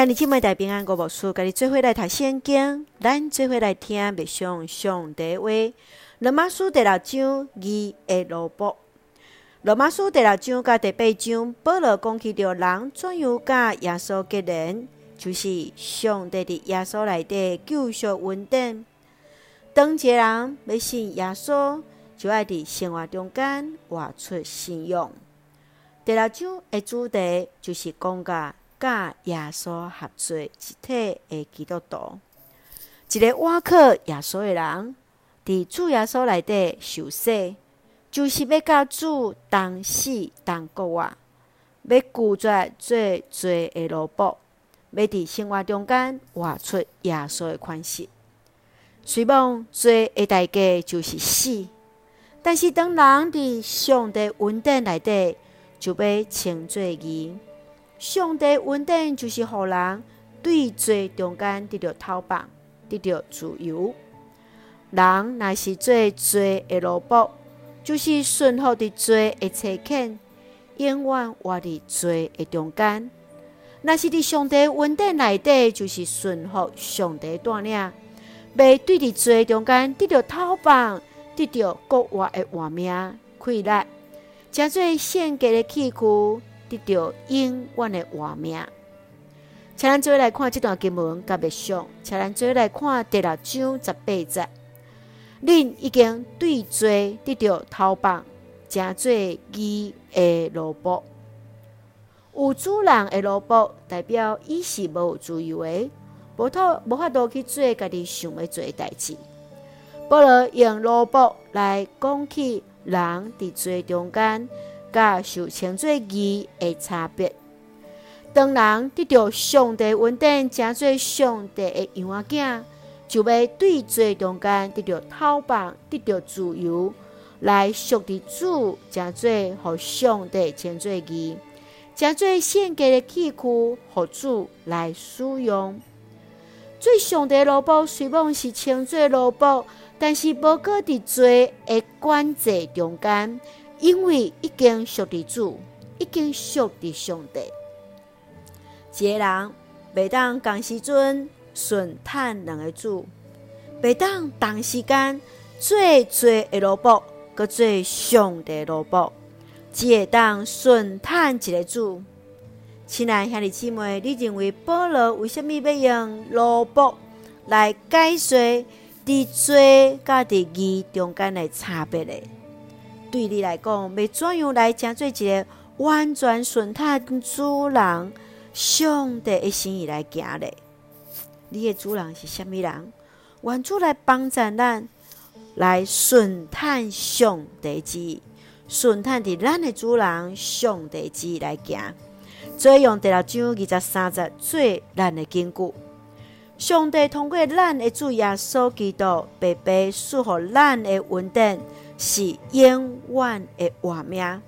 向你姊妹大平安，我无事，甲你做伙来读圣经，咱做伙来听默上上帝话。罗马书第六章二个萝卜。罗马书第六章甲第八章，保罗讲起着人怎样甲耶稣结连，就是上帝伫耶稣内底救赎恩典。当一个人要信耶稣，就爱伫生活中间活出信仰。第六章的主题就是讲甲。甲耶稣合作一体的基督徒，一个挖克耶稣的人，伫主耶稣内底受洗，就是要甲主同死同国活，要拒绝做罪的萝卜，要伫生活中间活出耶稣的款式。虽望罪的代价就是死，但是当人伫上帝恩典内底，就要称做义。上帝稳定就是互人对罪中间得到逃亡，得到自由。人若是做罪的萝卜，就是顺服伫罪的差遣，永远活伫罪的中间。若是伫上帝稳定内底，就是顺服上帝带领，袂对伫罪中间得到逃亡，得到国外的活命快乐，诚做献祭的器具。得到永远的活命。请咱做来看这段经文，甲默想。请咱做来看第六章十八节。恁已经对罪得到逃棒，正做伊的萝卜。有主人的萝卜，代表伊是无自由的，无套无法度去做家己想要做的代志。不如用萝卜来讲起人伫罪中间。甲受称作义的差别。当人得到上帝稳定，成做上帝的样仔囝，就要对罪中间得到逃亡，得到自由，来属伫主，成做互上帝称作义，成做献祭的器具，互主来使用。最上帝萝卜虽望是称作萝卜，但是无过伫罪的管制中间。因为已经属伫主，已经属伫上帝。一个人袂当同时阵顺趁两个主，袂当同时间做罪的萝卜，搁做上帝萝卜，只会当顺趁一个主。亲爱兄弟姊妹，你认为保罗为什物要用萝卜来解说伫罪甲伫义中间的差别呢？对你来讲，要怎样来成做一个完全顺从主人上帝的心意来行嘞？你的主人是虾米人？愿主来帮助咱，来顺从上帝之意，顺从伫咱的主人上帝之意来行。所以用第六章二十三节做咱的根据。上帝通过咱的主耶稣基督，白白赐予咱的稳定。是永远的活命，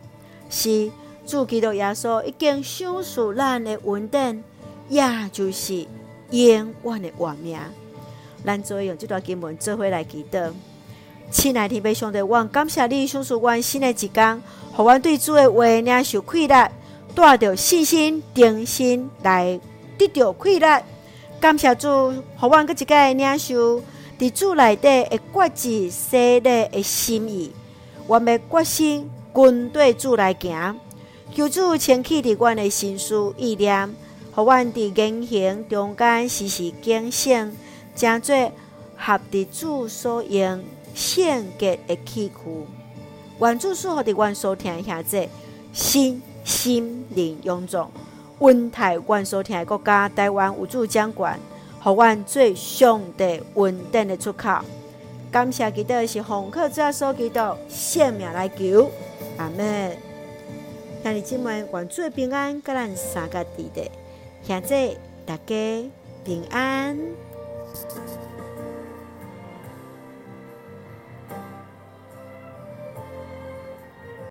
是主基督耶稣已经赏赐咱的稳定，也就是永远的活命。咱做用这段经文做伙来祈祷，亲爱的天父上帝，我感谢你赏赐我新的一天，互我对主的话领受快乐，带着信心、定心来得到快乐。感谢主，互我搁一个领受。伫主内底会决志洗礼的心意，阮们决心跟对主来行。求主牵起伫阮的心思意念，互阮伫言行中间时时警醒，成做合伫主所用圣洁的器具。愿主赐福伫阮所听下这心心灵勇壮，稳台阮所听的国家台湾有主掌权。互阮做上帝恩典的出口，感谢基督是奉靠主耶稣基督性命来求，阿门。兄弟姊妹，愿主平安，甲咱三个弟弟，现在大家平安。